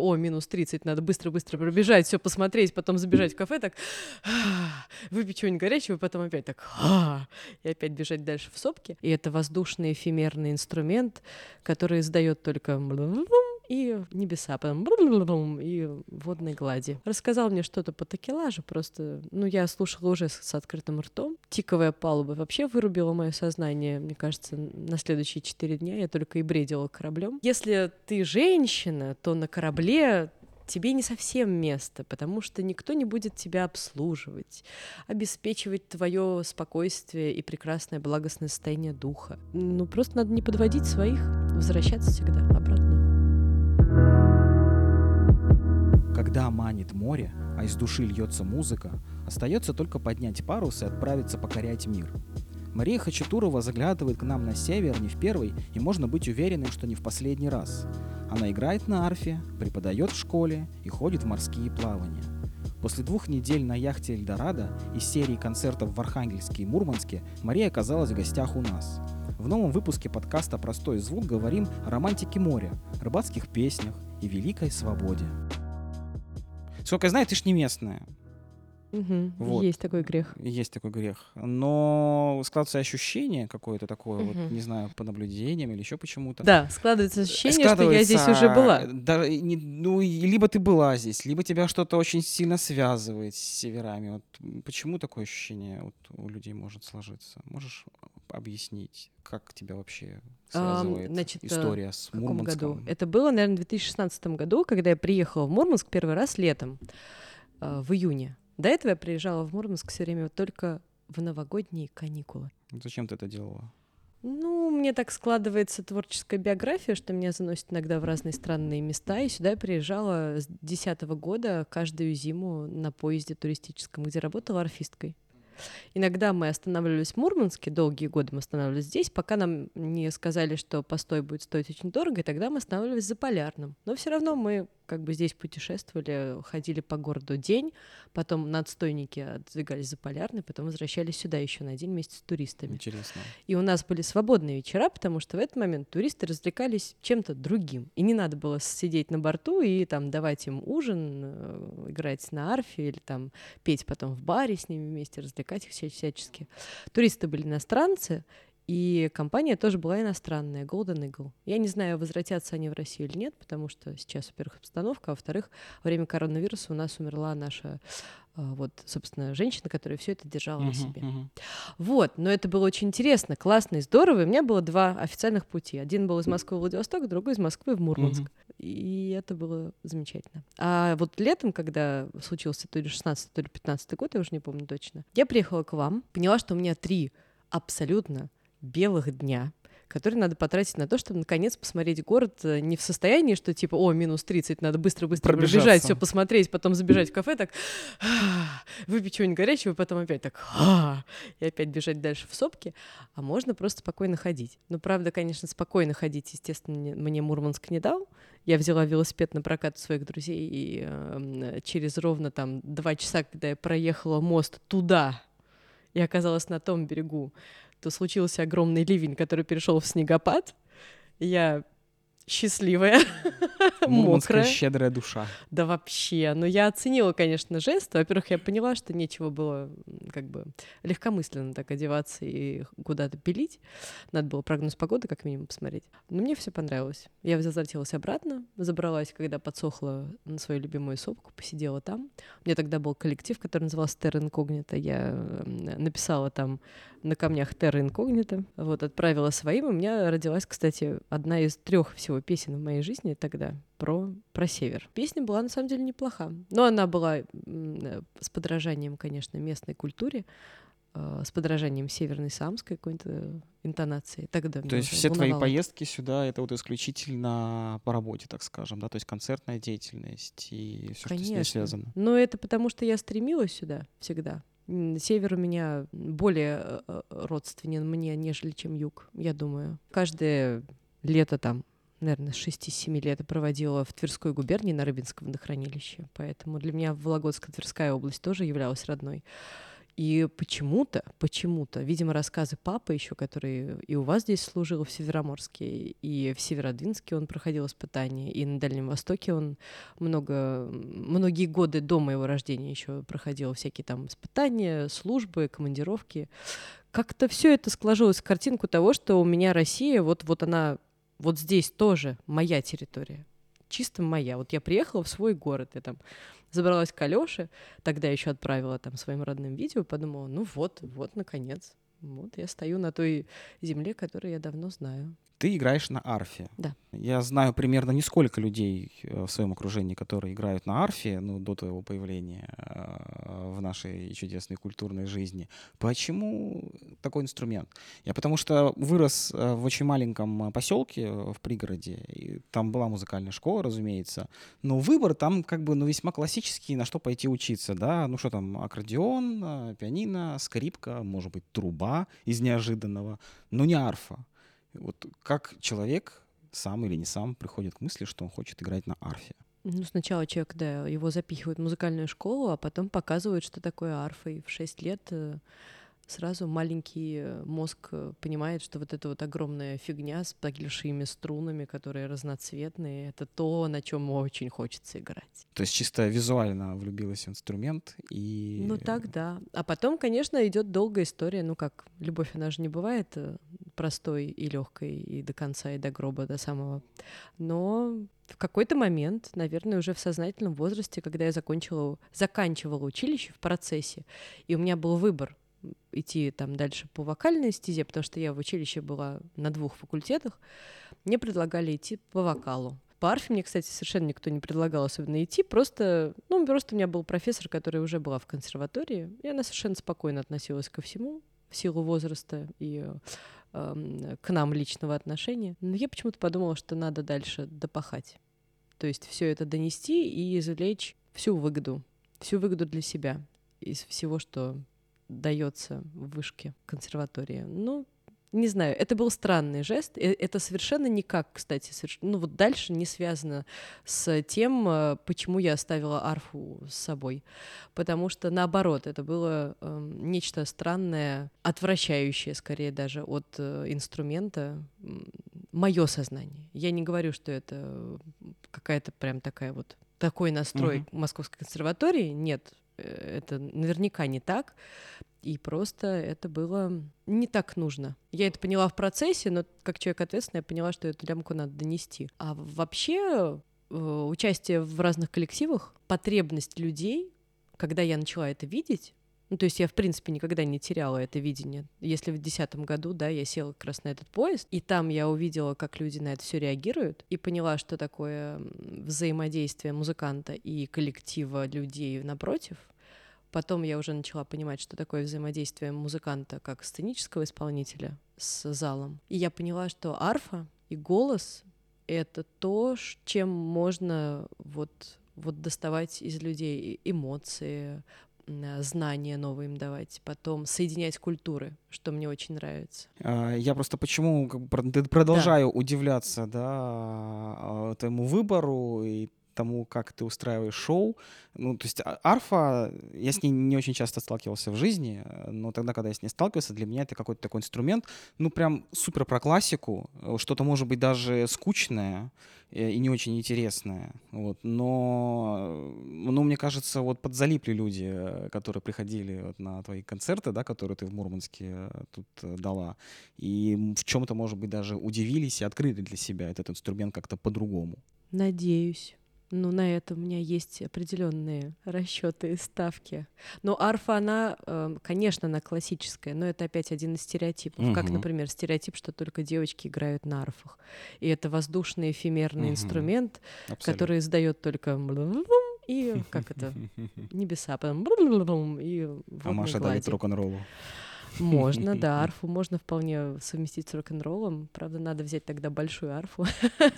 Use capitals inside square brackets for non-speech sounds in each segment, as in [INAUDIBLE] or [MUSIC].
о, минус 30, надо быстро-быстро пробежать, все посмотреть, потом забежать в кафе, так, выпить чего-нибудь горячего, потом опять так, и опять бежать дальше в сопке. И это воздушный эфемерный инструмент, который издает только и небеса, потом и водной глади. Рассказал мне что-то по такелажу, просто, ну, я слушала уже с, с открытым ртом. Тиковая палуба вообще вырубила мое сознание, мне кажется, на следующие четыре дня я только и бредила кораблем. Если ты женщина, то на корабле тебе не совсем место, потому что никто не будет тебя обслуживать, обеспечивать твое спокойствие и прекрасное благостное состояние духа. Ну, просто надо не подводить своих, возвращаться всегда обратно. Когда манит море, а из души льется музыка, остается только поднять парус и отправиться покорять мир. Мария Хачатурова заглядывает к нам на север не в первый, и можно быть уверенным, что не в последний раз. Она играет на арфе, преподает в школе и ходит в морские плавания. После двух недель на яхте «Эльдорадо» из серии концертов в Архангельске и Мурманске Мария оказалась в гостях у нас. В новом выпуске подкаста «Простой звук» говорим о романтике моря, рыбацких песнях и великой свободе. Сколько я знаю, ты ж не местная. Угу, вот. Есть такой грех. Есть такой грех. Но складывается ощущение какое-то такое, угу. вот, не знаю, по наблюдениям или еще почему-то. Да, складывается ощущение, складывается, что я здесь уже была. Да, не, ну, либо ты была здесь, либо тебя что-то очень сильно связывает с северами. Вот почему такое ощущение вот, у людей может сложиться? Можешь объяснить, как тебя вообще связывает а, значит, история с в Мурманском? году? Это было, наверное, в 2016 году, когда я приехала в Мурманск первый раз летом, э, в июне. До этого я приезжала в Мурманск все время только в новогодние каникулы. Зачем ты это делала? Ну, мне так складывается творческая биография, что меня заносит иногда в разные странные места. И сюда я приезжала с 2010 года каждую зиму на поезде туристическом, где работала арфисткой. Иногда мы останавливались в Мурманске, долгие годы мы останавливались здесь, пока нам не сказали, что постой будет стоить очень дорого, и тогда мы останавливались за Полярным. Но все равно мы как бы здесь путешествовали, ходили по городу день, потом на отстойники отдвигались за Полярный, потом возвращались сюда еще на день вместе с туристами. Интересно. И у нас были свободные вечера, потому что в этот момент туристы развлекались чем-то другим. И не надо было сидеть на борту и там давать им ужин, э, играть на арфе или там петь потом в баре с ними вместе, развлекать их всячески. Туристы были иностранцы, и компания тоже была иностранная, Golden Eagle. Я не знаю, возвратятся они в Россию или нет, потому что сейчас, во-первых, обстановка, а во-вторых, во время коронавируса у нас умерла наша а, вот, собственно, женщина, которая все это держала uh-huh, на себе. Uh-huh. Вот, но это было очень интересно, классно и здорово. И у меня было два официальных пути. Один был из Москвы в Владивосток, другой из Москвы в Мурманск. Uh-huh. И это было замечательно. А вот летом, когда случился то ли 16 то ли 15 год, я уже не помню точно, я приехала к вам, поняла, что у меня три абсолютно белых дня, которые надо потратить на то, чтобы наконец посмотреть город э, не в состоянии, что типа, о, минус 30, надо быстро-быстро пробежать, все посмотреть, потом забежать в кафе, так, выпить чего-нибудь горячего, потом опять так, и опять бежать дальше в сопки, а можно просто спокойно ходить. Ну, правда, конечно, спокойно ходить, естественно, мне Мурманск не дал, я взяла велосипед на прокат у своих друзей, и э, через ровно там два часа, когда я проехала мост туда, и оказалась на том берегу, то случился огромный ливень, который перешел в снегопад. Я счастливая, [LAUGHS] мокрая. щедрая душа. Да вообще. Но я оценила, конечно, жест. Во-первых, я поняла, что нечего было как бы легкомысленно так одеваться и куда-то пилить. Надо было прогноз погоды как минимум посмотреть. Но мне все понравилось. Я возвратилась обратно, забралась, когда подсохла на свою любимую сопку, посидела там. У меня тогда был коллектив, который назывался Terra Incognita. Я написала там на камнях Terra Incognita. Вот, отправила своим. У меня родилась, кстати, одна из трех всего песен в моей жизни тогда про, про север. Песня была на самом деле неплоха. Но она была с подражанием, конечно, местной культуре, э, с подражанием северной самской какой-то интонации. Тогда То есть все волновало. твои поездки сюда это вот исключительно по работе, так скажем, да, то есть концертная деятельность и все, что с ней связано. Но это потому, что я стремилась сюда всегда. Север у меня более э, э, родственен мне, нежели чем юг, я думаю. Каждое лето там, наверное, с 6-7 лет проводила в Тверской губернии на Рыбинском водохранилище, поэтому для меня Вологодско-Тверская область тоже являлась родной. И почему-то, почему-то, видимо, рассказы папы еще, который и у вас здесь служил в Североморске, и в Северодвинске он проходил испытания, и на Дальнем Востоке он много, многие годы до моего рождения еще проходил всякие там испытания, службы, командировки. Как-то все это сложилось в картинку того, что у меня Россия, вот, вот она, вот здесь тоже моя территория чисто моя. Вот я приехала в свой город, я там забралась к Алёше, тогда еще отправила там своим родным видео, подумала, ну вот, вот, наконец. Вот я стою на той земле, которую я давно знаю. Ты играешь на арфе. Да. Я знаю примерно несколько людей э, в своем окружении, которые играют на арфе, ну, до твоего появления э, в нашей чудесной культурной жизни. Почему такой инструмент? Я потому что вырос э, в очень маленьком поселке в пригороде, и там была музыкальная школа, разумеется, но выбор там как бы, ну, весьма классический, на что пойти учиться, да, ну, что там, аккордеон, пианино, скрипка, может быть, труба из неожиданного, но не арфа. Вот как человек сам или не сам приходит к мысли, что он хочет играть на арфе? Ну, сначала человек, да, его запихивают в музыкальную школу, а потом показывают, что такое арфа. И в 6 лет э, сразу маленький э, мозг э, понимает, что вот эта вот огромная фигня с большими струнами, которые разноцветные, это то, на чем очень хочется играть. То есть чисто визуально влюбилась в инструмент и... Ну так, да. А потом, конечно, идет долгая история. Ну как, любовь, она же не бывает простой и легкой и до конца, и до гроба, до самого. Но в какой-то момент, наверное, уже в сознательном возрасте, когда я закончила, заканчивала училище в процессе, и у меня был выбор идти там дальше по вокальной стезе, потому что я в училище была на двух факультетах, мне предлагали идти по вокалу. По арфе мне, кстати, совершенно никто не предлагал особенно идти, просто, ну, просто у меня был профессор, который уже была в консерватории, и она совершенно спокойно относилась ко всему в силу возраста и э, к нам личного отношения. Но я почему-то подумала, что надо дальше допахать. То есть все это донести и извлечь всю выгоду, всю выгоду для себя из всего, что дается в вышке консерватории. Ну, не знаю, это был странный жест. Это совершенно никак, кстати, соверш... ну вот дальше не связано с тем, э, почему я оставила арфу с собой. Потому что наоборот, это было э, нечто странное, отвращающее скорее даже от э, инструмента мое сознание. Я не говорю, что это какая-то прям такая вот такой настрой uh-huh. Московской консерватории. Нет, э, это наверняка не так и просто это было не так нужно. Я это поняла в процессе, но как человек ответственный, я поняла, что эту лямку надо донести. А вообще э, участие в разных коллективах, потребность людей, когда я начала это видеть, ну, то есть я, в принципе, никогда не теряла это видение. Если в 2010 году, да, я села как раз на этот поезд, и там я увидела, как люди на это все реагируют, и поняла, что такое взаимодействие музыканта и коллектива людей напротив — Потом я уже начала понимать, что такое взаимодействие музыканта как сценического исполнителя с залом. И я поняла, что арфа и голос — это то, чем можно вот, вот доставать из людей эмоции, знания новые им давать, потом соединять культуры, что мне очень нравится. А, я просто почему продолжаю да. удивляться да, а, этому выбору и тому, как ты устраиваешь шоу. Ну, то есть а, арфа, я с ней не очень часто сталкивался в жизни, но тогда, когда я с ней сталкивался, для меня это какой-то такой инструмент, ну, прям супер про классику, что-то, может быть, даже скучное э, и не очень интересное. Вот. Но, ну, мне кажется, вот подзалипли люди, э, которые приходили вот на твои концерты, да, которые ты в Мурманске э, тут дала, и в чем-то, может быть, даже удивились и открыли для себя этот инструмент как-то по-другому. Надеюсь. Ну, на это у меня есть определенные расчеты и ставки. Но арфа, она, эм, конечно, она классическая, но это опять один из стереотипов. Угу. Как, например, стереотип, что только девочки играют на арфах. И это воздушный эфемерный угу. инструмент, Абсолютно. который издает только и как это [LAUGHS] небеса, потом и а Маша давит рок-н-роллу. Можно, да, [LAUGHS] арфу можно вполне совместить с рок-н-роллом. Правда, надо взять тогда большую арфу.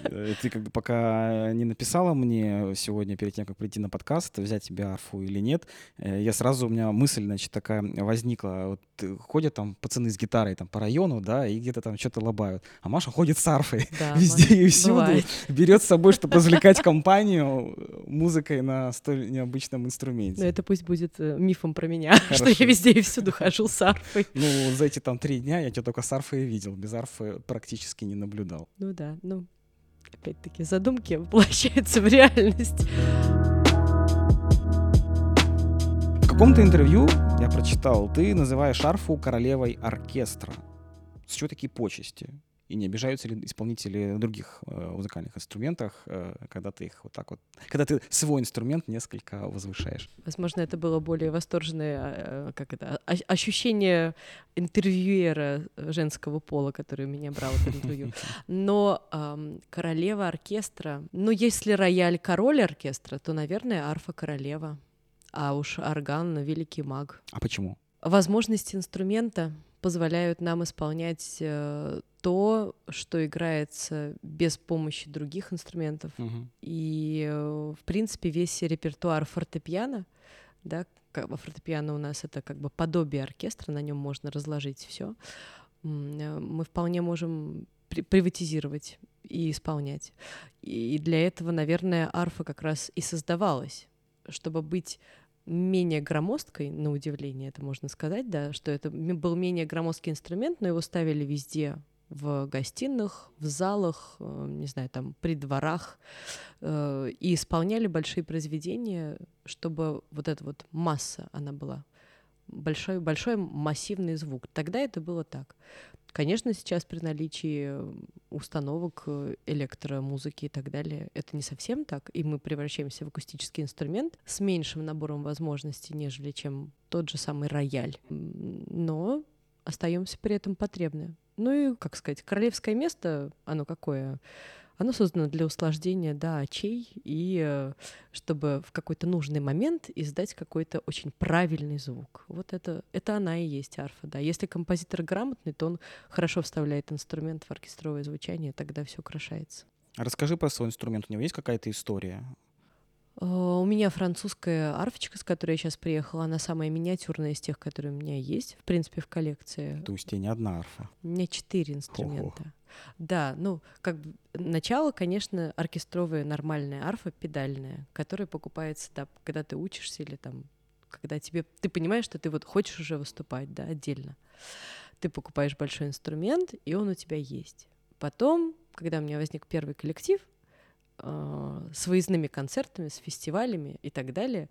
Э, ты как бы пока не написала мне сегодня, перед тем, как прийти на подкаст, взять тебе арфу или нет, э, я сразу, у меня мысль, значит, такая возникла. Вот ходят там пацаны с гитарой там по району, да, и где-то там что-то лобают. А Маша ходит с арфой да, [LAUGHS] везде и всюду. Бывает. Берет с собой, чтобы развлекать компанию. музыкой на столь необычном инструменте. Но это пусть будет э, мифом про меня, [LAUGHS] что я везде и всюду хожу с арфой. [LAUGHS] Ну, за эти там три дня я тебя только с арфой видел, без арфы практически не наблюдал. Ну да, ну, опять-таки, задумки воплощаются в реальность. В каком-то интервью я прочитал, ты называешь арфу королевой оркестра. С чего такие почести? И не обижаются ли исполнители других э, музыкальных инструментах, э, когда ты их вот так вот, когда ты свой инструмент несколько возвышаешь? Возможно, это было более восторженное, э, как это, ощущение интервьюера женского пола, который меня брал в интервью. Но э, королева оркестра, ну, если рояль король оркестра, то, наверное, арфа королева, а уж орган великий маг. А почему? Возможности инструмента позволяют нам исполнять э, то, что играется без помощи других инструментов. Угу. И, э, в принципе, весь репертуар фортепиано, да, как фортепиано у нас это как бы подобие оркестра, на нем можно разложить все. Э, мы вполне можем при приватизировать и исполнять. И для этого, наверное, арфа как раз и создавалась, чтобы быть менее громоздкой, на удивление это можно сказать, да, что это был менее громоздкий инструмент, но его ставили везде, в гостиных, в залах, э, не знаю, там, при дворах, э, и исполняли большие произведения, чтобы вот эта вот масса, она была большой, большой массивный звук. Тогда это было так. Конечно, сейчас при наличии установок э, электромузыки и так далее, это не совсем так, и мы превращаемся в акустический инструмент с меньшим набором возможностей, нежели чем тот же самый рояль. Но остаемся при этом потребны. Ну и, как сказать, королевское место, оно какое? Оно создано для услаждения, да, очей, и э, чтобы в какой-то нужный момент издать какой-то очень правильный звук. Вот это, это она и есть арфа, да. Если композитор грамотный, то он хорошо вставляет инструмент в оркестровое звучание, тогда все украшается. Расскажи про свой инструмент. У него есть какая-то история? Э, у меня французская арфочка, с которой я сейчас приехала, она самая миниатюрная из тех, которые у меня есть, в принципе, в коллекции. То есть у тебя не одна арфа? У меня четыре инструмента. Ого. Да, ну, как бы начало, конечно, оркестровая нормальная арфа, педальная, которая покупается, да, когда ты учишься или там, когда тебе, ты понимаешь, что ты вот хочешь уже выступать, да, отдельно. Ты покупаешь большой инструмент, и он у тебя есть. Потом, когда у меня возник первый коллектив, э, с выездными концертами, с фестивалями и так далее.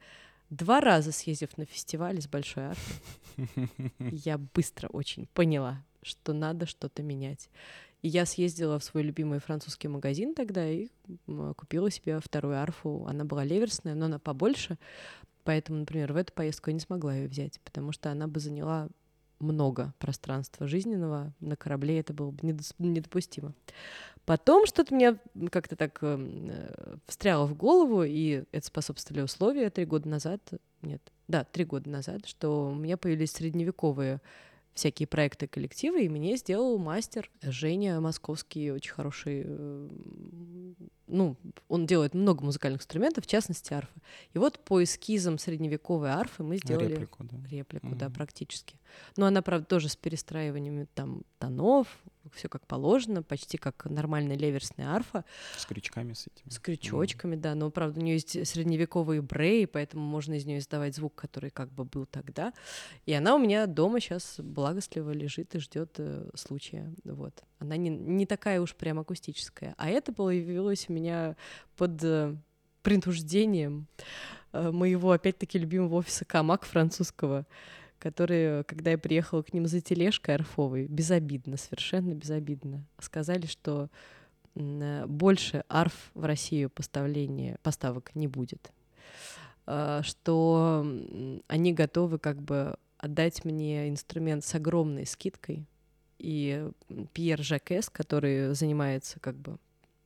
Два раза съездив на фестиваль с большой арфой, [LAUGHS] я быстро очень поняла, что надо что-то менять. И я съездила в свой любимый французский магазин тогда и купила себе вторую арфу. Она была леверсная, но она побольше. Поэтому, например, в эту поездку я не смогла ее взять, потому что она бы заняла много пространства жизненного. На корабле это было бы недопустимо. Потом что-то мне как-то так эм, э, встряло в голову, и это способствовали условия три года назад, нет, да, три года назад, что у меня появились средневековые всякие проекты коллективы, и мне сделал мастер Женя Московский, очень хороший, э, ну, он делает много музыкальных инструментов, в частности арфы. И вот по эскизам средневековой арфы мы сделали реплику, да, реплику, mm-hmm. да практически. Но она, правда, тоже с перестраиваниями там тонов, все как положено, почти как нормальная леверсная арфа. С крючками с этими. С крючочками, mm. да. Но, правда, у нее есть средневековые бреи, поэтому можно из нее издавать звук, который как бы был тогда. И она у меня дома сейчас благостливо лежит и ждет э, случая. Вот. Она не, не такая уж прям акустическая. А это появилось у меня под э, принуждением э, моего, опять-таки, любимого офиса Камак французского которые, когда я приехала к ним за тележкой арфовой, безобидно, совершенно безобидно, сказали, что больше арф в Россию поставления, поставок не будет. Что они готовы как бы отдать мне инструмент с огромной скидкой. И Пьер Жакес, который занимается как бы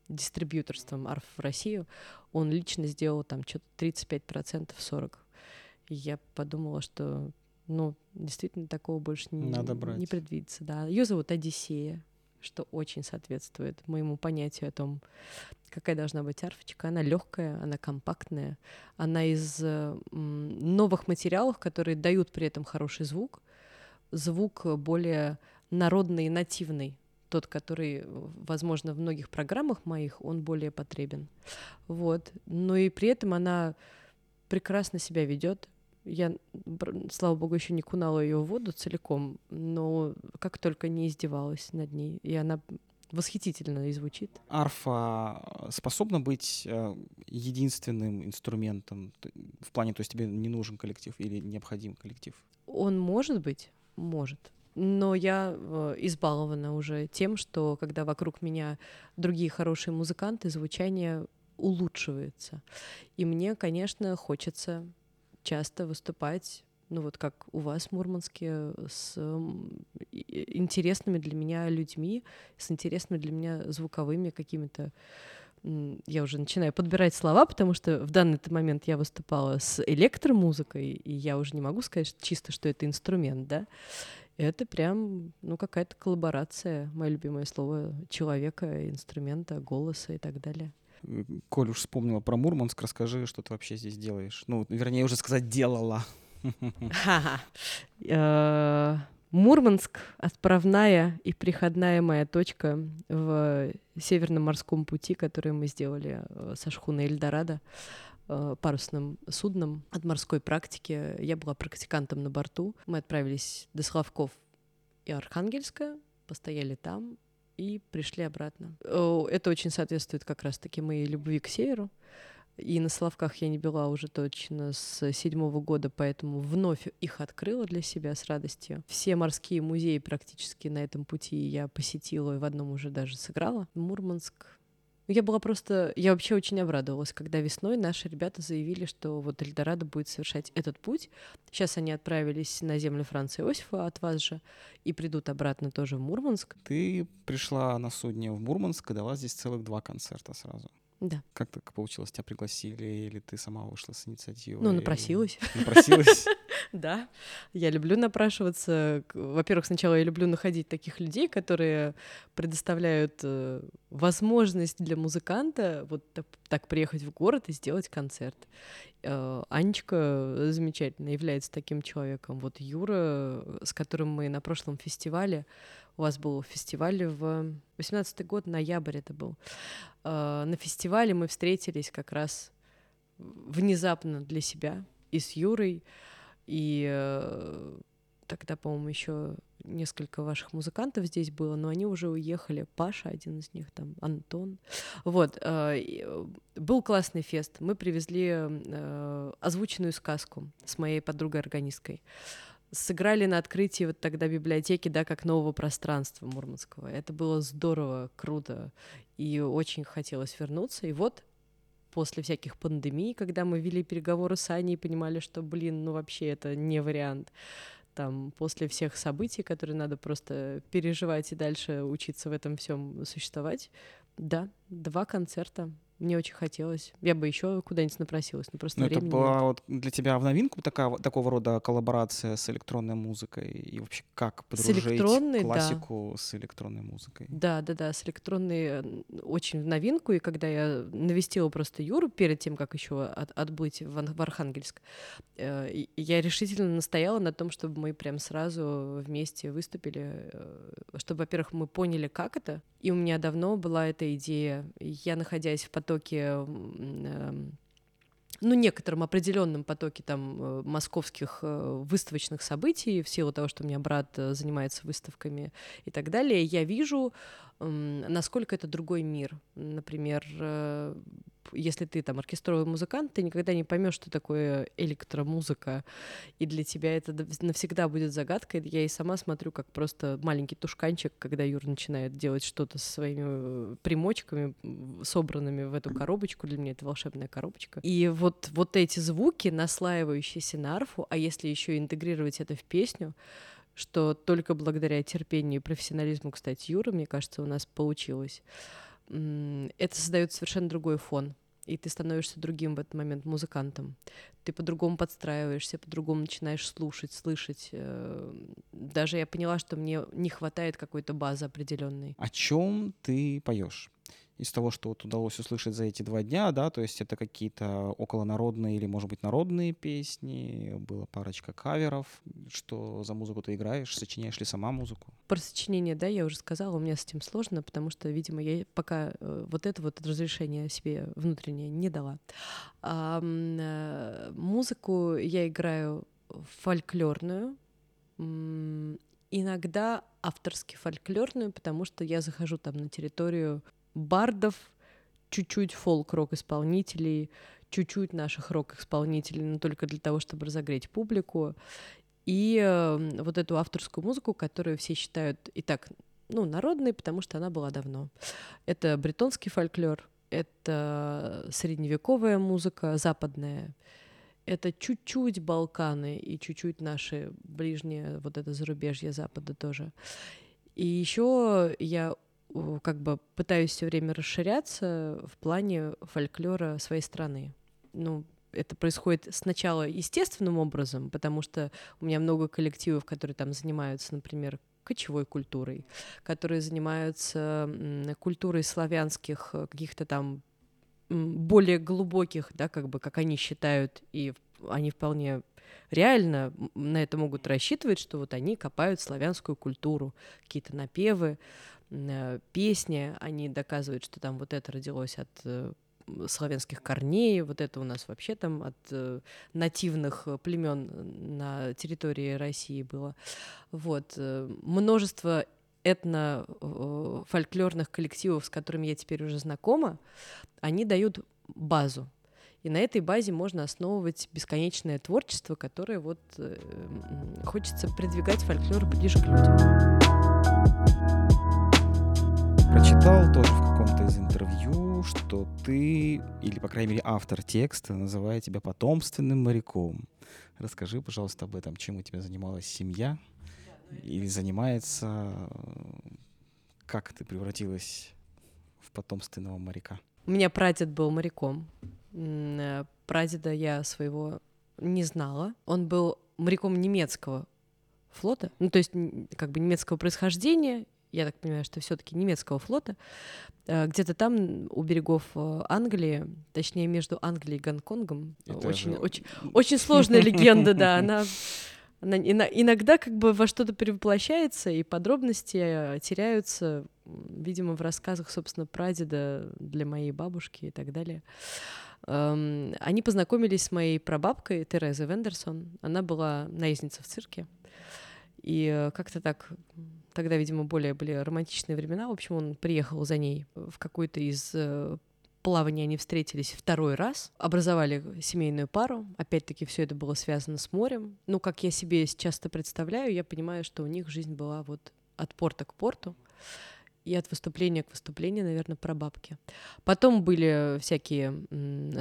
дистрибьюторством арф в Россию, он лично сделал там что-то 35%, 40%. И я подумала, что ну, действительно, такого больше не, Надо брать. не предвидится. Да. Ее зовут Одиссея, что очень соответствует моему понятию о том, какая должна быть арфочка. Она легкая, она компактная, она из э, новых материалов, которые дают при этом хороший звук, звук более народный нативный. тот, который, возможно, в многих программах моих, он более потребен. Вот. Но и при этом она прекрасно себя ведет. Я, слава богу, еще не кунала ее в воду целиком, но как только не издевалась над ней. И она восхитительно и звучит. Арфа способна быть э, единственным инструментом в плане, то есть тебе не нужен коллектив или необходим коллектив? Он может быть, может. Но я э, избалована уже тем, что когда вокруг меня другие хорошие музыканты, звучание улучшивается. И мне, конечно, хочется часто выступать ну вот как у вас в Мурманске, с интересными для меня людьми, с интересными для меня звуковыми какими-то я уже начинаю подбирать слова, потому что в данный момент я выступала с электромузыкой, и я уже не могу сказать чисто, что это инструмент, да. Это прям, ну, какая-то коллаборация, мое любимое слово, человека, инструмента, голоса и так далее. Коль уж вспомнила про Мурманск, расскажи, что ты вообще здесь делаешь. Ну, вернее, уже сказать, делала. [LAUGHS] Э, Мурманск — отправная и приходная моя точка в Северном морском пути, который мы сделали э, со шхуной Эльдорадо парусным судном от морской практики. Я была практикантом на борту. Мы отправились до Славков и Архангельска, постояли там и пришли обратно. Это очень соответствует как раз-таки моей любви к северу. И на Славках я не была уже точно с седьмого года, поэтому вновь их открыла для себя с радостью. Все морские музеи практически на этом пути я посетила, и в одном уже даже сыграла. Мурманск. Я была просто... Я вообще очень обрадовалась, когда весной наши ребята заявили, что вот Эльдорадо будет совершать этот путь. Сейчас они отправились на землю Франции Иосифа от вас же и придут обратно тоже в Мурманск. Ты пришла на судне в Мурманск и дала здесь целых два концерта сразу. Да. Как так получилось? Тебя пригласили или ты сама вышла с инициативой? Ну, напросилась. Напросилась? [LAUGHS] Да. Я люблю напрашиваться. Во-первых, сначала я люблю находить таких людей, которые предоставляют э, возможность для музыканта вот так приехать в город и сделать концерт. Э, Анечка замечательно является таким человеком. Вот Юра, с которым мы на прошлом фестивале у вас был фестиваль в 18 год, ноябрь это был. А, на фестивале мы встретились как раз внезапно для себя и с Юрой, и э, тогда, по-моему, еще несколько ваших музыкантов здесь было, но они уже уехали. Паша, один из них, там, Антон. Вот. А, э, был классный фест. Мы привезли э, озвученную сказку с моей подругой-органисткой сыграли на открытии вот тогда библиотеки, да, как нового пространства Мурманского. Это было здорово, круто, и очень хотелось вернуться. И вот после всяких пандемий, когда мы вели переговоры с Аней и понимали, что, блин, ну вообще это не вариант, там, после всех событий, которые надо просто переживать и дальше учиться в этом всем существовать, да, два концерта мне очень хотелось. Я бы еще куда-нибудь напросилась, но просто но ну, Это была вот для тебя в новинку такая, такого рода коллаборация с электронной музыкой? И вообще как подружить классику да. с электронной музыкой? Да, да, да, с электронной э, очень в новинку. И когда я навестила просто Юру перед тем, как еще от, отбыть в, в Архангельск, э, я решительно настояла на том, чтобы мы прям сразу вместе выступили, э, чтобы, во-первых, мы поняли, как это. И у меня давно была эта идея. Я, находясь в потоке эм, ну, некотором определенном потоке там э, московских э, выставочных событий, в силу того, что у меня брат э, занимается выставками и так далее, я вижу, насколько это другой мир. Например, если ты там оркестровый музыкант, ты никогда не поймешь, что такое электромузыка, и для тебя это навсегда будет загадкой. Я и сама смотрю, как просто маленький тушканчик, когда Юр начинает делать что-то со своими э, примочками, собранными в эту коробочку. Для меня это волшебная коробочка. И вот, вот эти звуки, наслаивающиеся на арфу, а если еще интегрировать это в песню, что только благодаря терпению и профессионализму, кстати, Юры, мне кажется, у нас получилось это создает совершенно другой фон. И ты становишься другим в этот момент музыкантом. Ты по-другому подстраиваешься, по-другому начинаешь слушать, слышать. Э, даже я поняла, что мне не хватает какой-то базы определенной. О чем ты поешь? Из того, что вот удалось услышать за эти два дня, да, то есть это какие-то околонародные или, может быть, народные песни, была парочка каверов. Что за музыку ты играешь? Сочиняешь ли сама музыку? Про сочинение, да, я уже сказала, у меня с этим сложно, потому что, видимо, я пока э, вот это вот разрешение себе внутреннее не дала. А, музыку я играю фольклорную, иногда авторски фольклорную, потому что я захожу там на территорию бардов, чуть-чуть фолк-рок исполнителей, чуть-чуть наших рок-исполнителей, но только для того, чтобы разогреть публику. И э, вот эту авторскую музыку, которую все считают и так, ну, народной, потому что она была давно. Это бретонский фольклор, это средневековая музыка, западная, это чуть-чуть Балканы и чуть-чуть наши ближние, вот это зарубежье Запада тоже. И еще я как бы пытаюсь все время расширяться в плане фольклора своей страны. Ну, это происходит сначала естественным образом, потому что у меня много коллективов, которые там занимаются, например, кочевой культурой, которые занимаются культурой славянских э, каких-то там более глубоких, да, как бы, как они считают, и они вполне реально на это могут рассчитывать, что вот они копают славянскую культуру, какие-то напевы, Э, песни, они доказывают, что там вот это родилось от э, славянских корней, вот это у нас вообще там от э, нативных племен на территории России было. Вот. Множество этно-фольклорных коллективов, с которыми я теперь уже знакома, они дают базу. И на этой базе можно основывать бесконечное творчество, которое вот э, хочется продвигать фольклор ближе к людям. Прочитал тоже в каком-то из интервью, что ты, или, по крайней мере, автор текста, называет тебя потомственным моряком. Расскажи, пожалуйста, об этом. Чем у тебя занималась семья? Или занимается? Как ты превратилась в потомственного моряка? У меня прадед был моряком. Э, прадеда я своего не знала. Он был моряком немецкого флота, ну то есть как бы немецкого происхождения, я так понимаю, что все-таки немецкого флота, э, где-то там у берегов э, Англии, точнее между Англией и Гонконгом, Это очень, же... очень, очень сложная легенда, да, [LAUGHS] она, она иногда как бы во что-то перевоплощается, и подробности теряются, видимо, в рассказах, собственно, прадеда для моей бабушки и так далее. Эм, они познакомились с моей прабабкой Терезой Вендерсон. Она была наездница в цирке. И как-то так Тогда, видимо, более были романтичные времена. В общем, он приехал за ней в какой-то из э, плавания они встретились второй раз, образовали семейную пару. Опять-таки все это было связано с морем. Ну, как я себе сейчас это представляю, я понимаю, что у них жизнь была вот от порта к порту и от выступления к выступлению, наверное, про бабки. Потом были всякие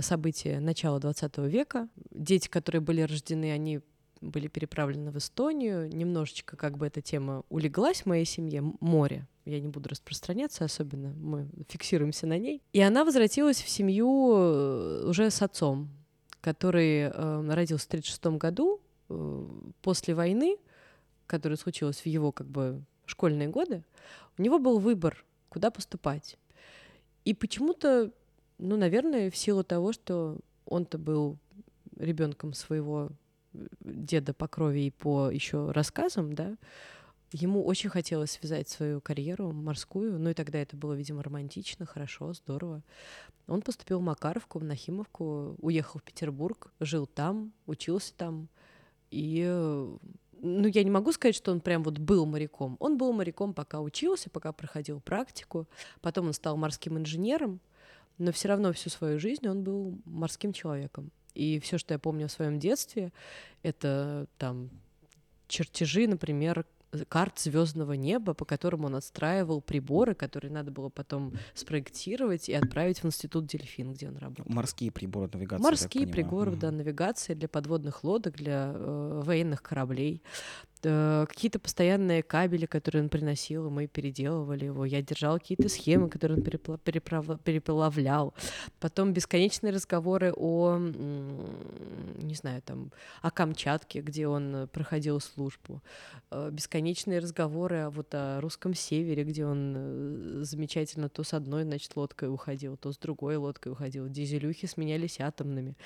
события начала 20 века. Дети, которые были рождены, они были переправлены в Эстонию. Немножечко как бы эта тема улеглась в моей семье, море. Я не буду распространяться особенно, мы фиксируемся на ней. И она возвратилась в семью э, уже с отцом, который э, родился в 1936 году э, после войны, которая случилась в его как бы школьные годы. У него был выбор, куда поступать. И почему-то, ну, наверное, в силу того, что он-то был ребенком своего деда по крови и по еще рассказам, да, ему очень хотелось связать свою карьеру морскую, ну и тогда это было, видимо, романтично, хорошо, здорово. Он поступил в Макаровку, в Нахимовку, уехал в Петербург, жил там, учился там, и ну, я не могу сказать, что он прям вот был моряком. Он был моряком, пока учился, пока проходил практику. Потом он стал морским инженером, но все равно всю свою жизнь он был морским человеком. И все, что я помню в своем детстве, это там чертежи, например, карт звездного неба, по которым он отстраивал приборы, которые надо было потом спроектировать и отправить в институт Дельфин, где он работал. Морские приборы навигации. Морские приборы, да, навигации для подводных лодок, для э, военных кораблей. Э, какие-то постоянные кабели, которые он приносил, и мы переделывали его. Я держал какие-то схемы, которые он перепла- переправ- переплавлял. Потом бесконечные разговоры о, не знаю, там, о Камчатке, где он проходил службу. Э, бесконечные разговоры вот о русском севере, где он э, замечательно то с одной, значит, лодкой уходил, то с другой лодкой уходил. Дизелюхи сменялись атомными.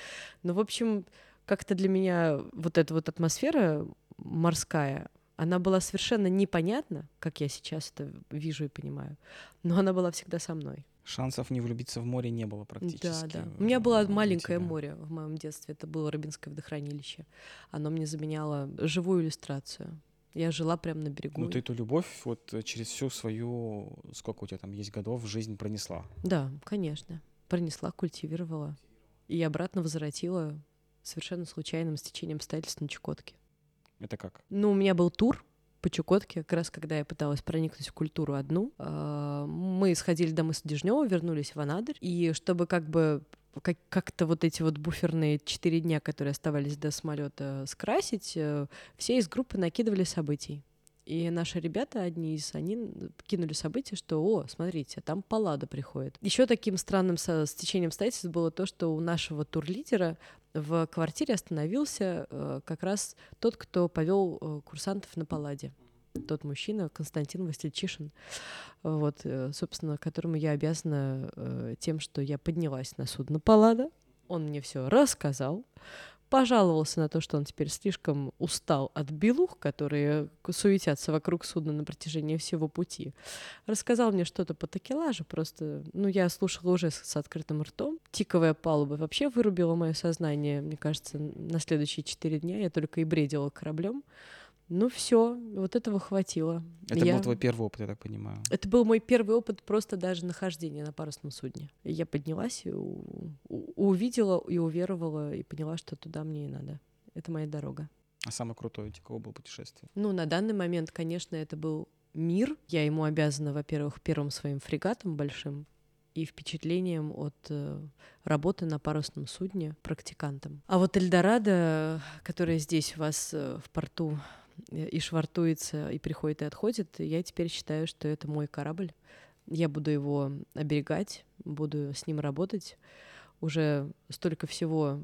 Ну, в общем, как-то для меня вот эта вот атмосфера морская, она была совершенно непонятна, как я сейчас это вижу и понимаю, но она была всегда со мной. Шансов не влюбиться в море не было практически. Да, да. У меня было маленькое море в моем детстве. Это было Рыбинское водохранилище. Оно мне заменяло живую иллюстрацию. Я жила прямо на берегу. Ну, ты эту любовь вот через всю свою, сколько у тебя там есть годов, жизнь пронесла. Да, конечно. Пронесла, культивировала. И обратно возвратила совершенно случайным стечением обстоятельств на Чукотке. Это как? Ну, у меня был тур по Чукотке, как раз когда я пыталась проникнуть в культуру одну. А, мы сходили до мыса Дежнева, вернулись в Анадырь, и чтобы как бы как- как-то вот эти вот буферные четыре дня, которые оставались до самолета, скрасить, э, все из группы накидывали событий. И наши ребята, одни из, они кинули события, что, о, смотрите, там Паллада приходит. Еще таким странным стечением обстоятельств было то, что у нашего турлидера в квартире остановился э, как раз тот, кто повел э, курсантов на Палладе. Тот мужчина, Константин Васильчишин, вот, э, собственно, которому я обязана тем, что я поднялась на судно Паллада. Он мне все рассказал, пожаловался на то, что он теперь слишком устал от белух, которые суетятся вокруг судна на протяжении всего пути. Рассказал мне что-то по такелажу, просто, ну, я слушала уже с, с открытым ртом. Тиковая палуба вообще вырубила мое сознание, мне кажется, на следующие четыре дня я только и бредила кораблем. Ну все, вот этого хватило. Это я... был твой первый опыт, я так понимаю. Это был мой первый опыт просто даже нахождения на парусном судне. Я поднялась и у... увидела и уверовала и поняла, что туда мне и надо. Это моя дорога. А самое крутое у тебя было путешествие? Ну, на данный момент, конечно, это был мир. Я ему обязана, во-первых, первым своим фрегатом большим и впечатлением от э, работы на парусном судне практикантом. А вот Эльдорадо, которая здесь у вас э, в порту и швартуется, и приходит и отходит, я теперь считаю, что это мой корабль. Я буду его оберегать, буду с ним работать. Уже столько всего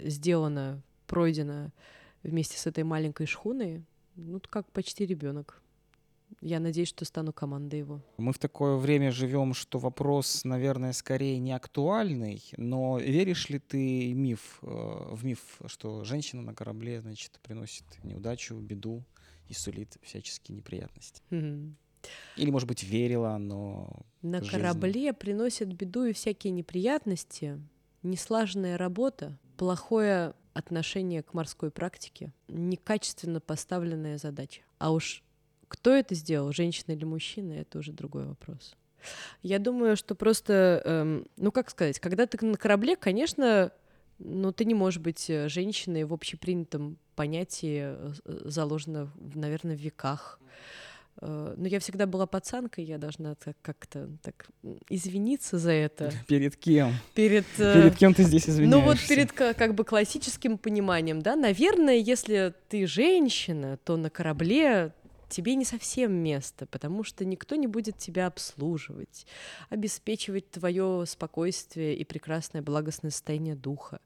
сделано, пройдено вместе с этой маленькой шхуной, ну, как почти ребенок. Я надеюсь, что стану командой его. Мы в такое время живем, что вопрос, наверное, скорее не актуальный, но веришь ли ты миф, э, в миф, что женщина на корабле, значит, приносит неудачу, беду и сулит всяческие неприятности? Mm-hmm. Или, может быть, верила, но... На жизнь... корабле приносят беду и всякие неприятности, неслаженная работа, плохое отношение к морской практике, некачественно поставленная задача. А уж кто это сделал, женщина или мужчина, это уже другой вопрос. Я думаю, что просто, эм, ну как сказать, когда ты на корабле, конечно, ну ты не можешь быть женщиной в общепринятом понятии, заложено, наверное, в веках. Но я всегда была пацанкой, я должна как-то так извиниться за это. [LAUGHS] Перед кем? Перед, перед кем ты здесь извиняешься? Ну вот перед как бы классическим пониманием, да. Наверное, если ты женщина, то на корабле тебе не совсем место, потому что никто не будет тебя обслуживать, обеспечивать твое спокойствие и прекрасное благостное состояние духа.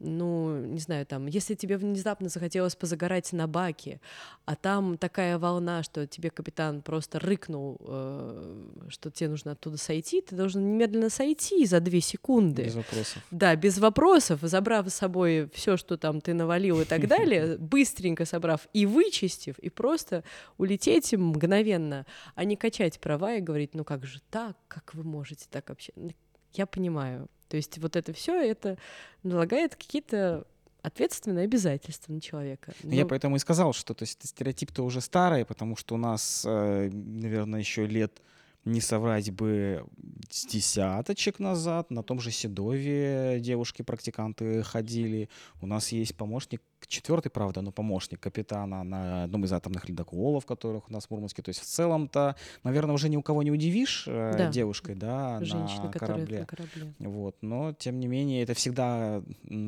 Ну, не знаю, там, если тебе внезапно захотелось позагорать на баке, а там такая волна, что тебе капитан просто рыкнул, э, что тебе нужно оттуда сойти, ты должен немедленно сойти за две секунды. Без вопросов. Да, без вопросов, забрав с собой все, что там ты навалил и так [LAUGHS] далее, быстренько собрав и вычистив, и просто улететь мгновенно, а не качать права и говорить, ну как же так, как вы можете так вообще? Я понимаю. То есть вот это все это налагает какие-то ответственные обязательства на человека. Но... Я поэтому и сказал, что то есть стереотип-то уже старый, потому что у нас, э, наверное, еще лет не соврать бы с десяточек назад на том же Седове девушки-практиканты ходили. У нас есть помощник четвертый, правда, но помощник капитана на одном из атомных ледоколов, которых у нас в Мурманске. То есть в целом-то, наверное, уже ни у кого не удивишь э, да. девушкой, да, Женщина, на корабле. на корабле. Вот. Но, тем не менее, это всегда,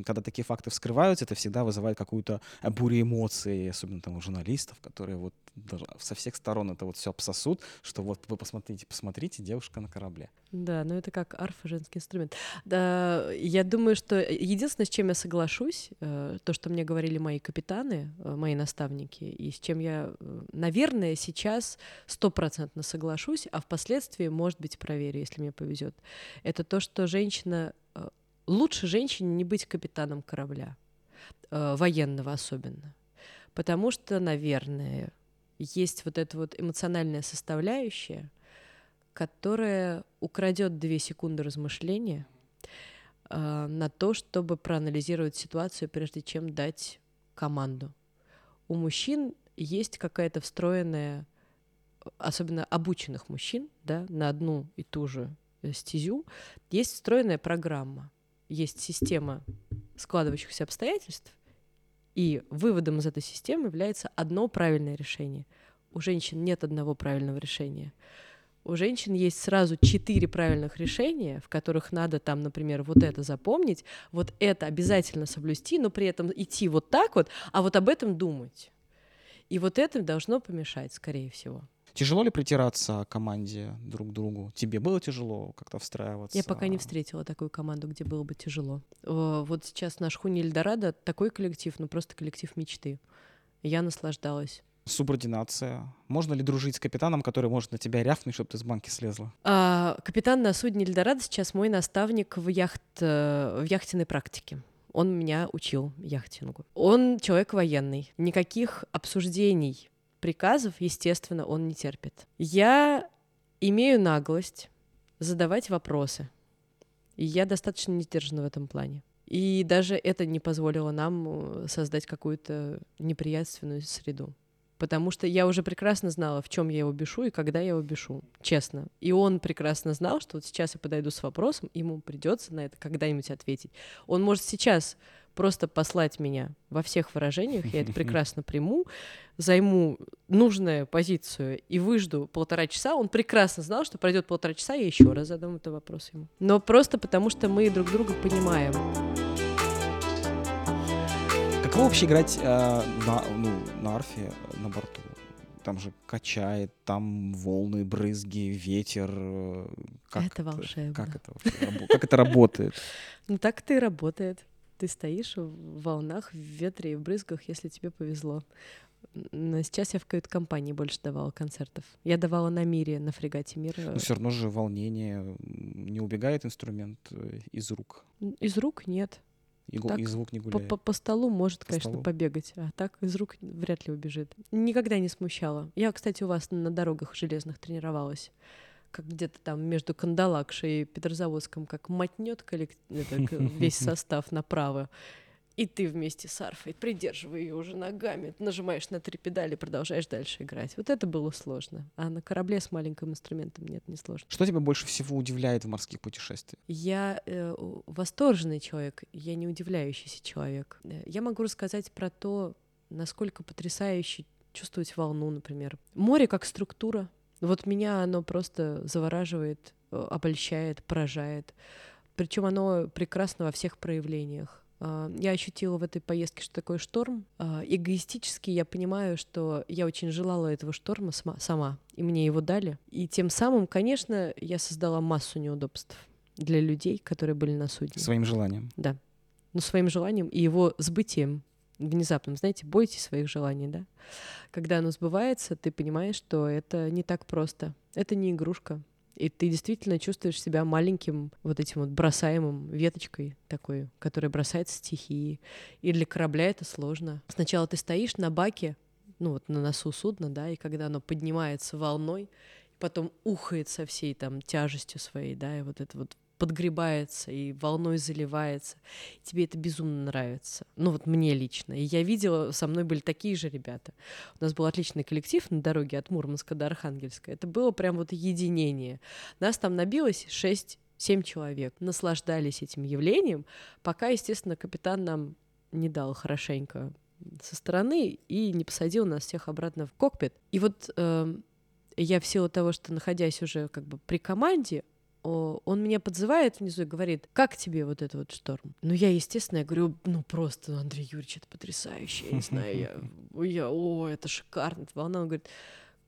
когда такие факты вскрываются, это всегда вызывает какую-то бурю эмоций, особенно там у журналистов, которые вот со всех сторон это вот все обсосут, что вот вы посмотрите, посмотрите, девушка на корабле. Да, ну это как арфа, женский инструмент. Да, я думаю, что единственное, с чем я соглашусь, э, то, что мне говорили мои капитаны, э, мои наставники, и с чем я, э, наверное, сейчас стопроцентно соглашусь, а впоследствии, может быть, проверю, если мне повезет, это то, что женщина лучше женщине не быть капитаном корабля, военного особенно. Потому что, наверное, есть вот эта вот эмоциональная составляющая, которая украдет две секунды размышления э, на то, чтобы проанализировать ситуацию, прежде чем дать команду. У мужчин есть какая-то встроенная, особенно обученных мужчин, да, на одну и ту же стезю, есть встроенная программа, есть система складывающихся обстоятельств, и выводом из этой системы является одно правильное решение. У женщин нет одного правильного решения. У женщин есть сразу четыре правильных решения, в которых надо там, например, вот это запомнить, вот это обязательно соблюсти, но при этом идти вот так вот, а вот об этом думать. И вот это должно помешать, скорее всего. Тяжело ли притираться команде друг к другу? Тебе было тяжело как-то встраиваться? Я пока не встретила такую команду, где было бы тяжело. Вот сейчас наш Хуни Эльдорадо такой коллектив, ну просто коллектив мечты. Я наслаждалась. Субординация. Можно ли дружить с капитаном, который может на тебя рявкнуть, чтобы ты с банки слезла? А, капитан на судне Эльдорадо сейчас мой наставник в, яхт, в яхтенной практике. Он меня учил яхтингу. Он человек военный. Никаких обсуждений приказов, естественно, он не терпит. Я имею наглость задавать вопросы. И я достаточно не в этом плане. И даже это не позволило нам э, создать какую-то неприятственную среду. Потому что я уже прекрасно знала, в чем я его бешу и когда я его бешу, честно. И он прекрасно знал, что вот сейчас я подойду с вопросом, ему придется на это когда-нибудь ответить. Он может сейчас просто послать меня во всех выражениях, я это [LAUGHS] прекрасно приму, займу нужную позицию и выжду полтора часа, он прекрасно знал, что пройдет полтора часа, я еще раз задам этот вопрос ему. Но просто потому, что мы друг друга понимаем. Каково вообще играть э, на, ну, на арфе на борту? Там же качает, там волны, брызги, ветер. Э, как это волшебно. Как это, как это работает? [LAUGHS] Ну так и работает. Ты стоишь в волнах, в ветре и в брызгах, если тебе повезло. Но сейчас я в кают-компании больше давала концертов. Я давала на мире, на фрегате мира. Но все равно же волнение не убегает инструмент э, из рук. Из рук нет. И, так, и звук не гуляет. По, по, по столу может, по конечно, столу? побегать, а так из рук вряд ли убежит. Никогда не смущала. Я, кстати, у вас на дорогах железных тренировалась как где-то там между Кандалакшей и Петрозаводском, как мотнет коллект... это, весь [LAUGHS] состав направо. И ты вместе с арфой, придерживая ее уже ногами, нажимаешь на три педали, продолжаешь дальше играть. Вот это было сложно. А на корабле с маленьким инструментом нет, не сложно. Что тебя больше всего удивляет в морских путешествиях? Я э, восторженный человек, я не удивляющийся человек. Э, я могу рассказать про то, насколько потрясающе чувствовать волну, например. Море как структура, вот меня оно просто завораживает, э, обольщает, поражает. Причем оно прекрасно во всех проявлениях. А, я ощутила в этой поездке, что такое шторм. А, эгоистически я понимаю, что я очень желала этого шторма сама, и мне его дали. И тем самым, конечно, я создала массу неудобств для людей, которые были на судне. Своим желанием. Да. Ну, своим желанием и его сбытием внезапным. Знаете, бойтесь своих желаний, да? Когда оно сбывается, ты понимаешь, что это не так просто. Это не игрушка. И ты действительно чувствуешь себя маленьким вот этим вот бросаемым веточкой такой, которая бросает стихии. И для корабля это сложно. Сначала ты стоишь на баке, ну вот на носу судна, да, и когда оно поднимается волной, потом ухает со всей там тяжестью своей, да, и вот это вот подгребается и волной заливается. Тебе это безумно нравится. Ну вот мне лично. И я видела, со мной были такие же ребята. У нас был отличный коллектив на дороге от Мурманска до Архангельска. Это было прям вот единение. Нас там набилось шесть семь человек наслаждались этим явлением, пока, естественно, капитан нам не дал хорошенько со стороны и не посадил нас всех обратно в кокпит. И вот э, я в силу того, что находясь уже как бы при команде, он меня подзывает внизу и говорит, как тебе вот этот вот шторм? Ну, я, естественно, я говорю, ну, просто, Андрей Юрьевич, это потрясающе, я не знаю, я, я, о, это шикарно, это волна. Он говорит,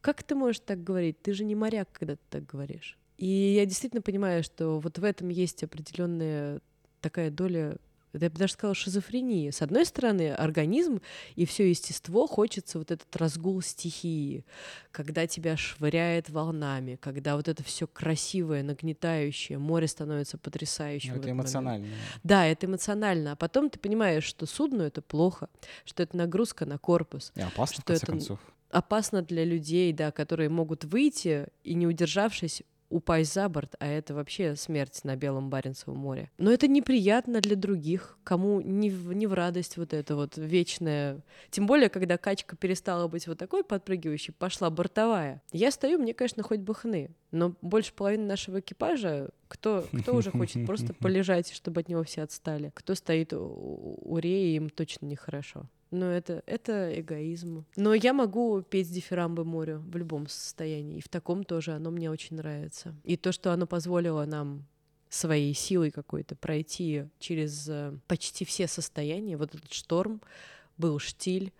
как ты можешь так говорить? Ты же не моряк, когда ты так говоришь. И я действительно понимаю, что вот в этом есть определенная такая доля я бы даже сказала, шизофрении. С одной стороны, организм и все естество хочется вот этот разгул стихии, когда тебя швыряет волнами, когда вот это все красивое, нагнетающее, море становится потрясающим. Ну, это эмоционально. Момент. Да, это эмоционально. А потом ты понимаешь, что судну это плохо, что это нагрузка на корпус. И опасно, что в конце это концов. Опасно для людей, да, которые могут выйти и, не удержавшись, упасть за борт, а это вообще смерть на Белом Баренцевом море. Но это неприятно для других, кому не в, не в радость вот это вот вечное. Тем более, когда качка перестала быть вот такой подпрыгивающей, пошла бортовая. Я стою, мне, конечно, хоть бы хны, но больше половины нашего экипажа, кто, кто уже хочет просто [LAUGHS] полежать, чтобы от него все отстали, кто стоит у, у реи, им точно нехорошо. Но это, это эгоизм. Но я могу петь дифирамбы морю в любом состоянии. И в таком тоже оно мне очень нравится. И то, что оно позволило нам своей силой какой-то пройти через э, почти все состояния. Вот этот шторм, был штиль,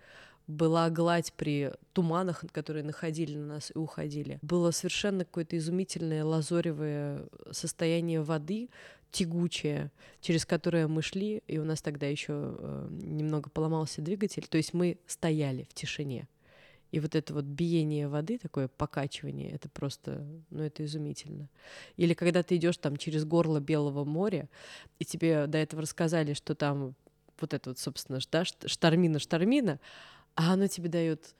была гладь при туманах, которые находили на нас и уходили. Было совершенно какое-то изумительное лазоревое состояние воды, тягучее, через которое мы шли, и у нас тогда еще э, немного поломался двигатель, то есть мы стояли в тишине. И вот это вот биение воды, такое покачивание, это просто, ну, это изумительно. Или когда ты идешь там через горло Белого моря, и тебе до этого рассказали, что там вот это вот, собственно, да, штормина, штормина, а оно тебе дает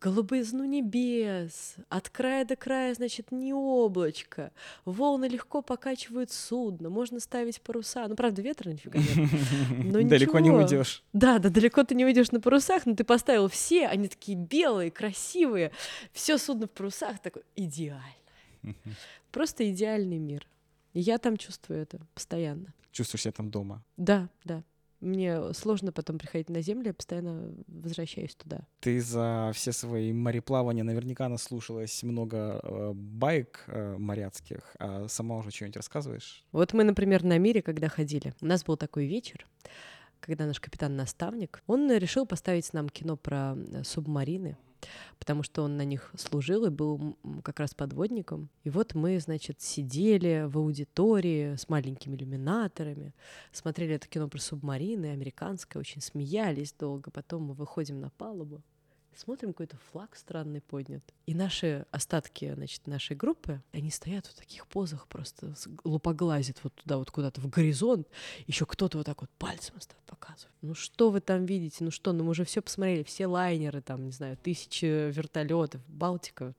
голубизну небес, от края до края, значит, не облачко, волны легко покачивают судно, можно ставить паруса, ну, правда, ветра нифига нет, [LAUGHS] Далеко не уйдешь. Да, да, далеко ты не уйдешь на парусах, но ты поставил все, они такие белые, красивые, все судно в парусах, такой идеально. [LAUGHS] Просто идеальный мир. И я там чувствую это постоянно. Чувствуешь себя там дома? Да, да. Мне сложно потом приходить на землю, я постоянно возвращаюсь туда. Ты за все свои мореплавания наверняка наслушалась много э, байк э, моряцких, а сама уже что-нибудь рассказываешь? Вот мы, например, на мире, когда ходили, у нас был такой вечер, когда наш капитан-наставник, он решил поставить нам кино про э, субмарины, потому что он на них служил и был как раз подводником. И вот мы, значит, сидели в аудитории с маленькими иллюминаторами, смотрели это кино про субмарины, американское, очень смеялись долго. Потом мы выходим на палубу, смотрим, какой-то флаг странный поднят. И наши остатки, значит, нашей группы, они стоят в таких позах, просто лупоглазят вот туда, вот куда-то в горизонт. Еще кто-то вот так вот пальцем показывает. Ну что вы там видите? Ну что, ну мы уже все посмотрели, все лайнеры, там, не знаю, тысячи вертолетов, Балтика,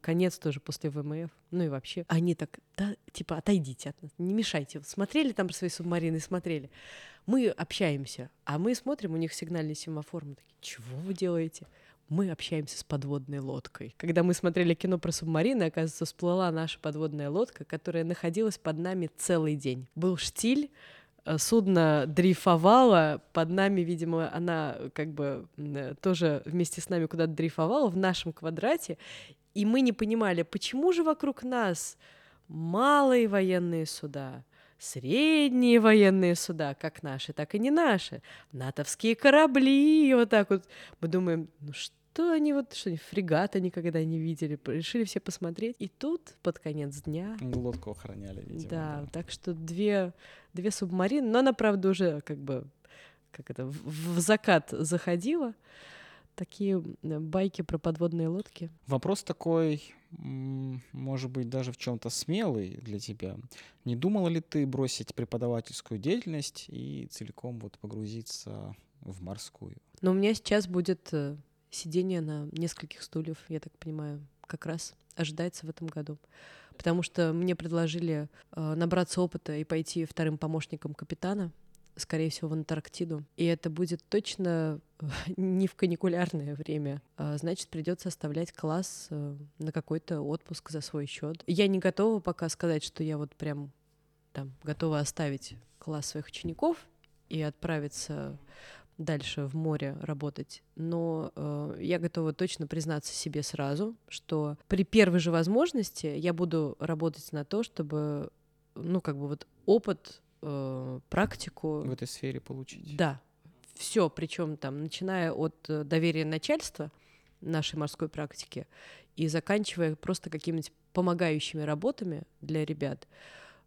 конец тоже после ВМФ, ну и вообще. Они так, да, типа, отойдите от нас, не мешайте. Смотрели там свои субмарины, смотрели. Мы общаемся, а мы смотрим, у них сигнальный семафор, мы такие, чего вы делаете? мы общаемся с подводной лодкой. Когда мы смотрели кино про субмарины, оказывается, всплыла наша подводная лодка, которая находилась под нами целый день. Был штиль, э, судно дрейфовало, под нами, видимо, она как бы э, тоже вместе с нами куда-то дрейфовала в нашем квадрате, и мы не понимали, почему же вокруг нас малые военные суда, средние военные суда, как наши, так и не наши, натовские корабли, и вот так вот. Мы думаем, ну что они вот, что они фрегата никогда не видели, решили все посмотреть. И тут под конец дня... Лодку охраняли, видимо. Да, да. так что две, две субмарины, но она, правда, уже как бы как это, в, в закат заходила такие байки про подводные лодки. Вопрос такой, может быть, даже в чем-то смелый для тебя. Не думала ли ты бросить преподавательскую деятельность и целиком вот погрузиться в морскую? Но у меня сейчас будет э, сидение на нескольких стульев, я так понимаю, как раз ожидается в этом году. Потому что мне предложили э, набраться опыта и пойти вторым помощником капитана скорее всего, в Антарктиду. И это будет точно [LAUGHS] не в каникулярное время. А, значит, придется оставлять класс э, на какой-то отпуск за свой счет. Я не готова пока сказать, что я вот прям там готова оставить класс своих учеников и отправиться дальше в море работать, но э, я готова точно признаться себе сразу, что при первой же возможности я буду работать на то, чтобы, ну, как бы вот опыт, э, практику... В этой сфере получить. Да, все, причем там, начиная от э, доверия начальства нашей морской практики и заканчивая просто какими-нибудь помогающими работами для ребят,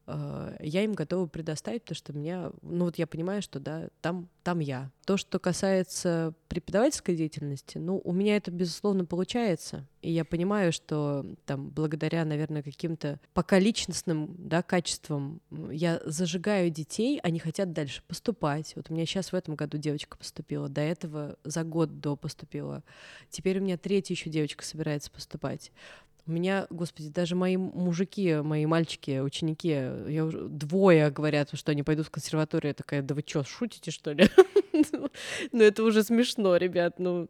Э, я им готова предоставить, потому что меня, ну вот я понимаю, что да, там, там я. То, что касается преподавательской деятельности, ну, у меня это, безусловно, получается. И я понимаю, что там, благодаря, наверное, каким-то пока личностным да, качествам я зажигаю детей, они хотят дальше поступать. Вот у меня сейчас в этом году девочка поступила, до этого за год до поступила. Теперь у меня третья еще девочка собирается поступать. У меня, господи, даже мои мужики, мои мальчики, ученики, я уже, двое говорят, что они пойдут в консерваторию. Я такая, да вы что, шутите, что ли? [LAUGHS] Ну, это уже смешно, ребят. Ну,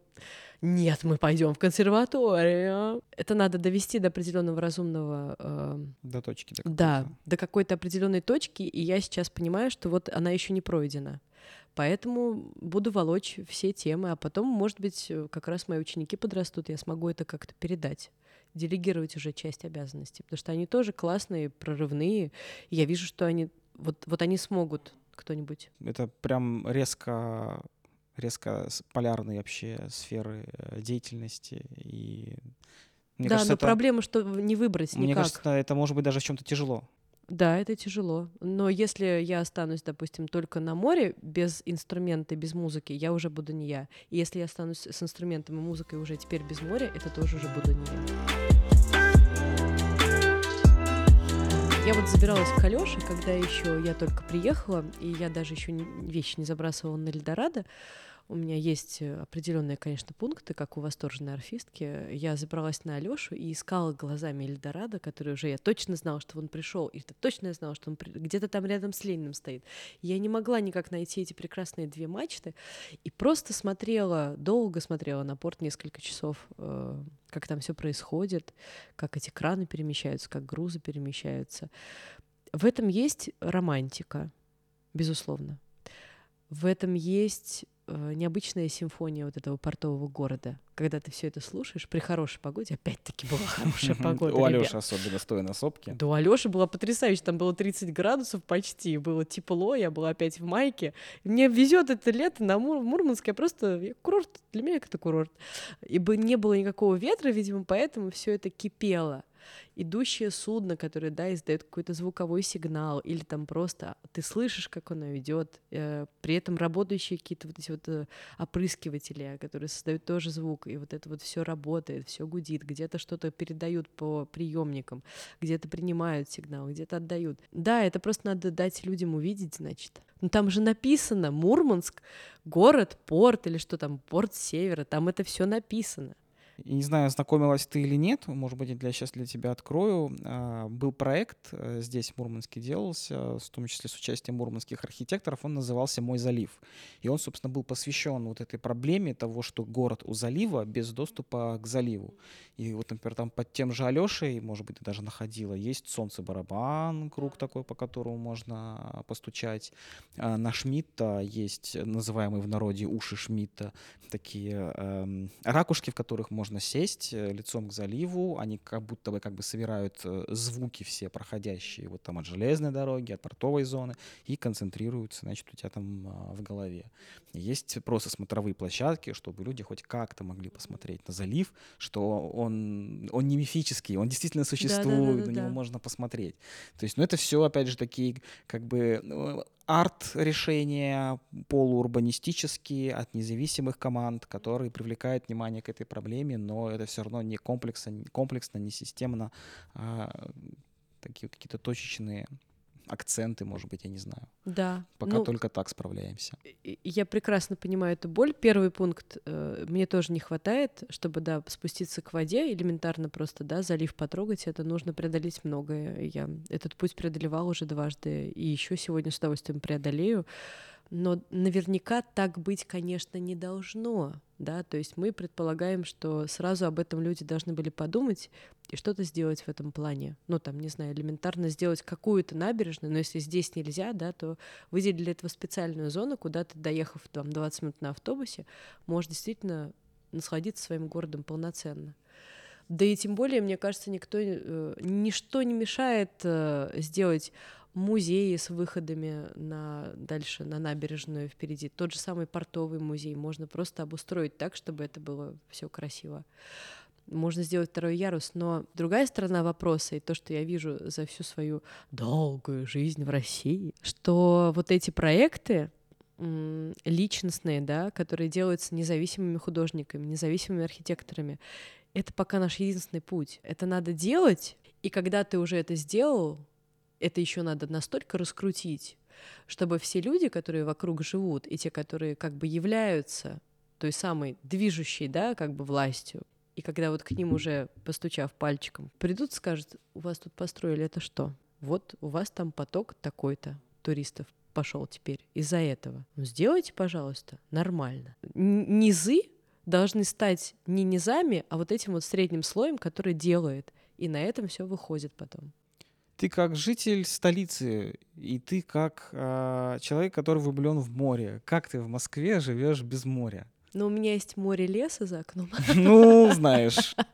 нет, мы пойдем в консерваторию. Это надо довести до определенного разумного... Э, до точки. До да, до какой-то определенной точки, и я сейчас понимаю, что вот она еще не пройдена. Поэтому буду волочь все темы, а потом, может быть, как раз мои ученики подрастут, я смогу это как-то передать делегировать уже часть обязанностей, потому что они тоже классные, прорывные. И я вижу, что они вот, вот они смогут кто-нибудь. Это прям резко резко полярные вообще сферы э, деятельности и мне да, кажется, но это, проблема, что не выбрать никак. Мне кажется, это может быть даже в чем-то тяжело. Да, это тяжело. Но если я останусь, допустим, только на море, без инструмента, без музыки, я уже буду не я. И если я останусь с инструментом и музыкой уже теперь без моря, это тоже уже буду не я. Вот забиралась к Алёше, когда еще я только приехала, и я даже еще вещи не забрасывала на Эльдорадо. У меня есть э, определенные, конечно, пункты, как у восторженной орфистки. Я забралась на Алёшу и искала глазами Эльдорадо, который уже я точно знала, что он пришел, и точно я знала, что он где-то там рядом с Лениным стоит. Я не могла никак найти эти прекрасные две мачты, и просто смотрела, долго смотрела на порт несколько часов, э, как там все происходит, как эти краны перемещаются, как грузы перемещаются. В этом есть романтика, безусловно. В этом есть необычная симфония вот этого портового города. Когда ты все это слушаешь, при хорошей погоде, опять-таки была [LAUGHS] хорошая погода. У Алёши особенно стоя на сопке. Да, у Алёши было потрясающе. Там было 30 градусов почти, было тепло, я была опять в майке. Мне везет это лето на Мур Мурманск. Я просто... Курорт, для меня это курорт. Ибо не было никакого ветра, видимо, поэтому все это кипело идущее судно, которое, да, издает какой-то звуковой сигнал, или там просто ты слышишь, как оно идет, э, при этом работающие какие-то вот эти вот э, опрыскиватели, которые создают тоже звук, и вот это вот все работает, все гудит, где-то что-то передают по приемникам, где-то принимают сигнал, где-то отдают. Да, это просто надо дать людям увидеть, значит. Но там же написано Мурманск, город, порт или что там, порт севера, там это все написано. И не знаю, знакомилась ты или нет, может быть, я сейчас для тебя открою. А, был проект э, здесь в Мурманске делался, в том числе с участием мурманских архитекторов, он назывался «Мой залив». И он, собственно, был посвящен вот этой проблеме того, что город у залива без доступа к заливу. И вот, например, там под тем же Алешей, может быть, ты даже находила, есть солнце-барабан, круг такой, по которому можно постучать. А, на Шмидта есть называемые в народе уши Шмидта, такие э, ракушки, в которых можно можно сесть э, лицом к заливу, они как будто бы как бы собирают э, звуки все проходящие вот там от железной дороги, от портовой зоны и концентрируются, значит, у тебя там а, в голове. Есть просто смотровые площадки, чтобы люди хоть как-то могли посмотреть на залив, что он, он не мифический, он действительно существует, да, да, да, на него можно посмотреть. То есть, ну это все, опять же, такие как бы ну, арт-решения полуурбанистические от независимых команд, которые привлекают внимание к этой проблеме, но это все равно не комплексно, комплексно не системно, а такие какие-то точечные акценты, может быть, я не знаю. Да. Пока ну, только так справляемся. Я прекрасно понимаю эту боль. Первый пункт э, мне тоже не хватает, чтобы, да, спуститься к воде, элементарно просто, да, залив потрогать, это нужно преодолеть многое. Я этот путь преодолевала уже дважды, и еще сегодня с удовольствием преодолею. Но наверняка так быть, конечно, не должно, да, то есть мы предполагаем, что сразу об этом люди должны были подумать и что-то сделать в этом плане. Ну, там, не знаю, элементарно сделать какую-то набережную, но если здесь нельзя, да, то выделить для этого специальную зону, куда ты, доехав там 20 минут на автобусе, можешь действительно насладиться своим городом полноценно. Да и тем более, мне кажется, никто, э, ничто не мешает э, сделать музеи с выходами на дальше на набережную впереди. Тот же самый портовый музей можно просто обустроить так, чтобы это было все красиво. Можно сделать второй ярус, но другая сторона вопроса, и то, что я вижу за всю свою долгую жизнь в России, что вот эти проекты, личностные, да, которые делаются независимыми художниками, независимыми архитекторами, это пока наш единственный путь. Это надо делать, и когда ты уже это сделал, это еще надо настолько раскрутить, чтобы все люди, которые вокруг живут, и те, которые как бы являются той самой движущей, да, как бы властью, и когда вот к ним уже, постучав пальчиком, придут, скажут, у вас тут построили это что? Вот у вас там поток такой-то туристов пошел теперь из-за этого. Ну, сделайте, пожалуйста, нормально. Низы должны стать не низами, а вот этим вот средним слоем, который делает. И на этом все выходит потом. Ты как житель столицы, и ты как э, человек, который влюблен в море. Как ты в Москве живешь без моря? Ну, у меня есть море леса за окном. [LAUGHS] Ну, знаешь. [LAUGHS]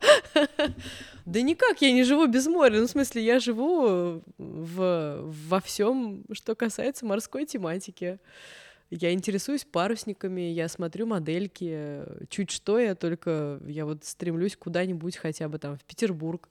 Да никак, я не живу без моря. Ну, в смысле, я живу в, во всем, что касается морской тематики. Я интересуюсь парусниками, я смотрю модельки. Чуть что, я только, я вот стремлюсь куда-нибудь хотя бы там в Петербург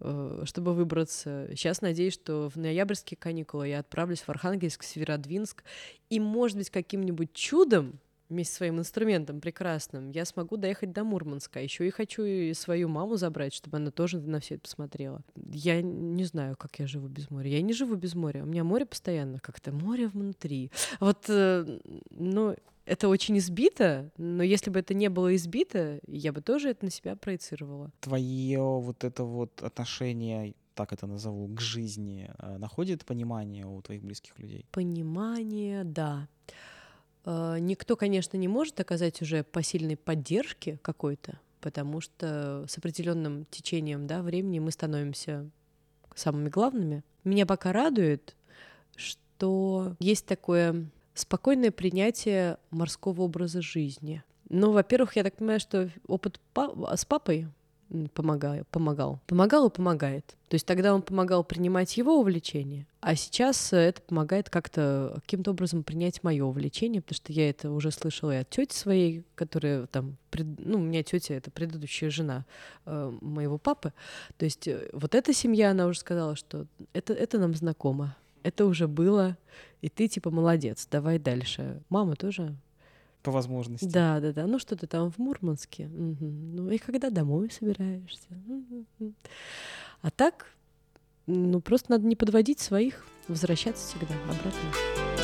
чтобы выбраться. Сейчас надеюсь, что в ноябрьские каникулы я отправлюсь в Архангельск, Северодвинск, и, может быть, каким-нибудь чудом вместе с своим инструментом прекрасным, я смогу доехать до Мурманска. Еще и хочу и свою маму забрать, чтобы она тоже на все это посмотрела. Я не знаю, как я живу без моря. Я не живу без моря. У меня море постоянно как-то. Море внутри. Вот, э, ну, это очень избито, но если бы это не было избито, я бы тоже это на себя проецировала. Твое вот это вот отношение так это назову, к жизни, э, находит понимание у твоих близких людей? Понимание, да. Э, никто, конечно, не может оказать уже посильной поддержки какой-то, потому что с определенным течением да, времени мы становимся самыми главными. Меня пока радует, что есть такое спокойное принятие морского образа жизни. Ну, во-первых, я так понимаю, что опыт па- с папой помогал, помогал. Помогал и помогает. То есть тогда он помогал принимать его увлечение, а сейчас это помогает как-то каким-то образом принять мое увлечение, потому что я это уже слышала и от тети своей, которая там, пред, ну, у меня тетя это предыдущая жена э, моего папы. То есть э, вот эта семья, она уже сказала, что это, это нам знакомо, это уже было, и ты типа молодец, давай дальше. Мама тоже по возможности. Да, да, да. Ну что ты там в Мурманске? Угу. Ну и когда домой собираешься? Угу. А так, ну просто надо не подводить своих, возвращаться всегда обратно.